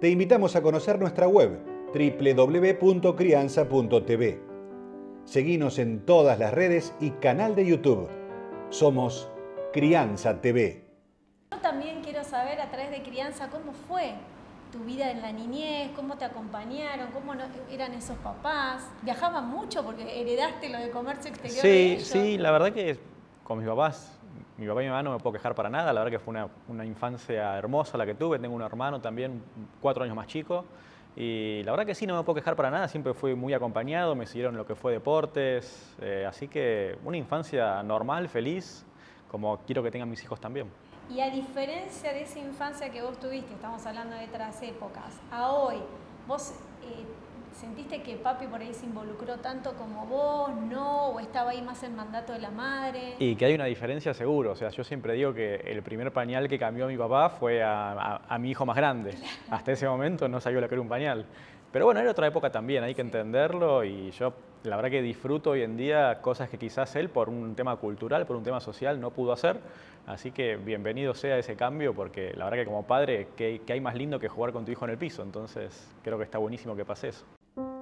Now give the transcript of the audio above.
Te invitamos a conocer nuestra web www.crianza.tv. Seguinos en todas las redes y canal de YouTube. Somos Crianza TV. Yo también quiero saber a través de Crianza cómo fue tu vida en la niñez, cómo te acompañaron, cómo eran esos papás. ¿Viajaban mucho porque heredaste lo de comercio exterior? Sí, sí, la verdad que con mis papás, mi papá y mi mamá no me puedo quejar para nada, la verdad que fue una, infancia hermosa la que tuve, tengo un hermano también, cuatro años más chico. Y la verdad que sí, no me puedo quejar para nada, siempre fui muy acompañado, me siguieron lo que fue deportes, eh, así que una infancia normal, feliz, como quiero que tengan mis hijos también. Y a diferencia de esa infancia que vos tuviste, estamos hablando de otras épocas, a hoy, vos eh, sentiste que papi por ahí se involucró tanto como vos, no, o estaba ahí más el mandato de la madre. Y que hay una diferencia seguro, o sea, yo siempre digo que el primer pañal que cambió mi papá fue a, mi hijo más grande. Hasta ese momento no sabía lo que era un pañal. Pero bueno, era otra época también, hay que entenderlo y yo la verdad que disfruto hoy en día cosas que quizás él por un tema cultural, por un tema social no pudo hacer. Así que bienvenido sea ese cambio porque la verdad que como padre, ¿qué, hay más lindo que jugar con tu hijo en el piso? Entonces creo que está buenísimo que pase eso.